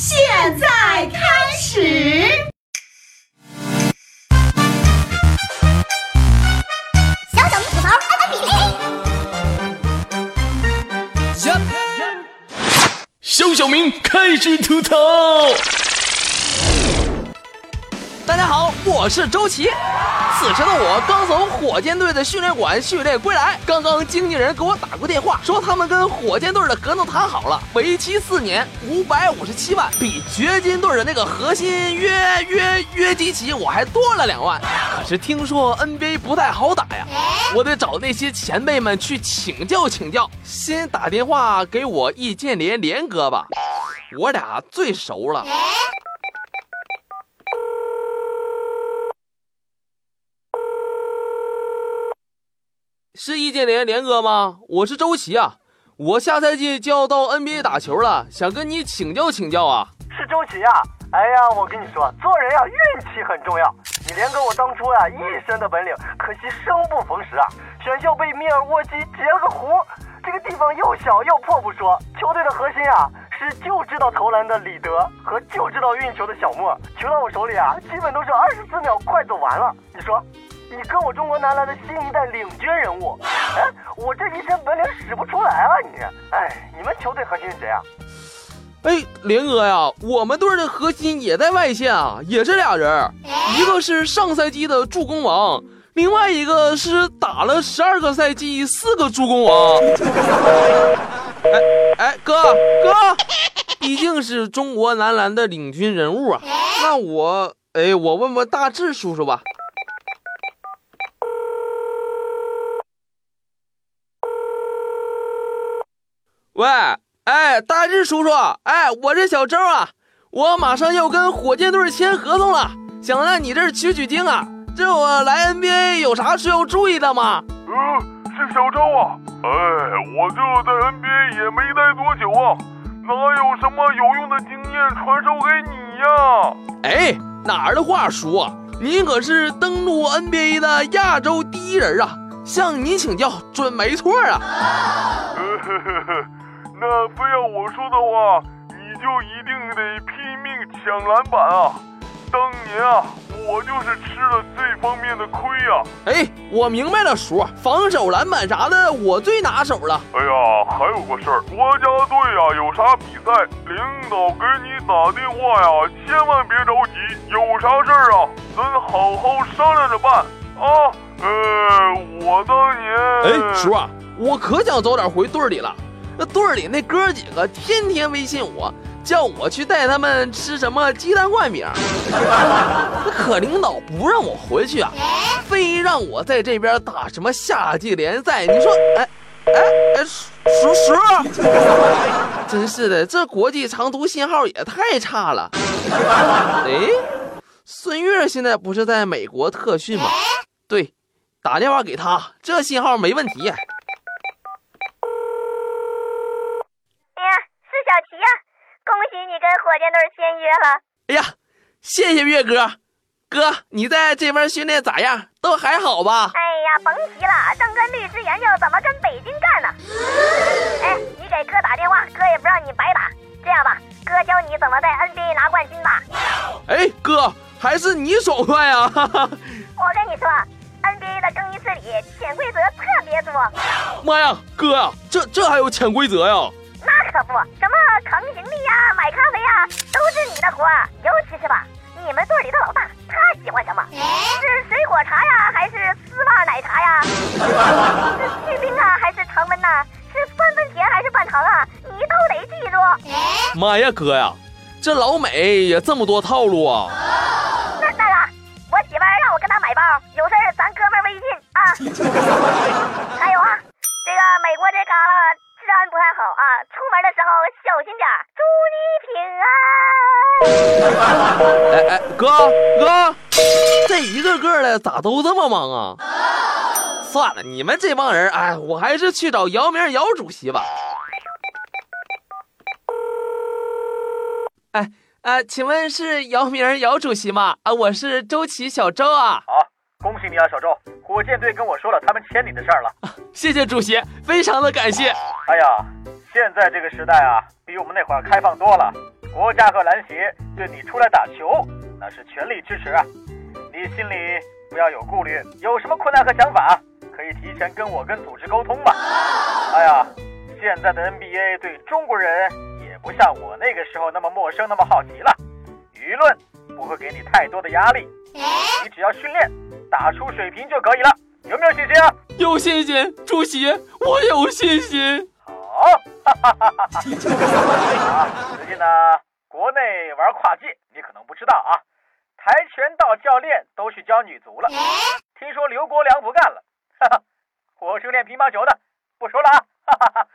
现在开始。小小吐槽，安比小小明开始吐槽。大家好，我是周琦。此时的我刚从火箭队的训练馆训练归来，刚刚经纪人给我打过电话，说他们跟火箭队的合同谈好了，为期四年，五百五十七万，比掘金队的那个核心约约约基奇我还多了两万。可是听说 NBA 不太好打呀，我得找那些前辈们去请教请教。先打电话给我易建联联哥吧，我俩最熟了。是易建联联哥吗？我是周琦啊，我下赛季就要到 NBA 打球了，想跟你请教请教啊。是周琦啊！哎呀，我跟你说，做人呀，运气很重要。你连哥我当初呀一身的本领，可惜生不逢时啊。选秀被密尔沃基截了个胡，这个地方又小又破不说，球队的核心啊是就知道投篮的李德和就知道运球的小莫，球到我手里啊，基本都是二十四秒快走完了。你说？你跟我中国男篮的新一代领军人物，哎，我这一身本领使不出来啊！你，哎，你们球队核心是谁啊？哎，林哥呀，我们队的核心也在外线啊，也是俩人，一个是上赛季的助攻王，另外一个是打了十二个赛季四个助攻王。哎哎，哥哥，毕竟是中国男篮的领军人物啊，那我哎，我问问大志叔叔吧。喂，哎，大志叔叔，哎，我是小周啊，我马上要跟火箭队签合同了，想在你这儿取取经啊。这我来 NBA 有啥需要注意的吗？嗯，是小周啊。哎，我这在 NBA 也没待多久啊，哪有什么有用的经验传授给你呀？哎，哪儿的话说，你可是登陆 NBA 的亚洲第一人啊，向您请教准没错啊。那非要我说的话，你就一定得拼命抢篮板啊！当年啊，我就是吃了这方面的亏呀。哎，我明白了，叔，防守、篮板啥的，我最拿手了。哎呀，还有个事儿，国家队啊有啥比赛，领导给你打电话呀，千万别着急，有啥事儿啊，咱好好商量着办啊。呃，我当年……哎，叔啊，我可想早点回队里了。那队里那哥几个天天微信我，叫我去带他们吃什么鸡蛋灌饼。可领导不让我回去啊，非让我在这边打什么夏季联赛。你说，哎，哎哎，叔叔，真是的，这国际长途信号也太差了。哎，孙悦现在不是在美国特训吗？对，打电话给他，这信号没问题。小齐呀，恭喜你跟火箭队签约了！哎呀，谢谢月哥。哥，你在这边训练咋样？都还好吧？哎呀，甭提了，正跟律师研究怎么跟北京干呢。哎，你给哥打电话，哥也不让你白打。这样吧，哥教你怎么在 NBA 拿冠军吧。哎，哥，还是你爽快呀！我跟你说，NBA 的更衣室里潜规则特别多。妈呀，哥呀，这这还有潜规则呀？那可不，什么扛行李呀、是你的活。尤其是吧，你们队里的老大，他喜欢什么？是水果茶呀，还是丝袜奶茶呀？是去冰啊，还是常温呐？是三分甜还是半糖啊？你都得记住。妈呀，哥呀，这老美也这么多套路啊！那那个，我媳妇让我跟他买包，有事咱哥们微信啊。还有啊，这个美国这旮旯。治安不太好啊，出门的 哎哎，哥哥，这一个个的咋都这么忙啊？算了，你们这帮人，哎，我还是去找姚明姚主席吧。哎哎，请问是姚明姚主席吗？啊，我是周琦小周啊。好，恭喜你啊，小周，火箭队跟我说了他们签你的事儿了。谢谢主席，非常的感谢。哎呀，现在这个时代啊，比我们那会儿开放多了。国家和篮协对你出来打球，那是全力支持啊！你心里不要有顾虑，有什么困难和想法，可以提前跟我跟组织沟通嘛。哎呀，现在的 NBA 对中国人也不像我那个时候那么陌生，那么好奇了。舆论不会给你太多的压力，你只要训练，打出水平就可以了。有没有信心啊？有信心，主席，我有信心。好，哈哈哈哈哈！啊，最近呢，国内玩跨界，你可能不知道啊，跆拳道教练都去教女足了。听说刘国梁不干了，哈哈，我是练乒乓球的，不说了啊，哈哈哈。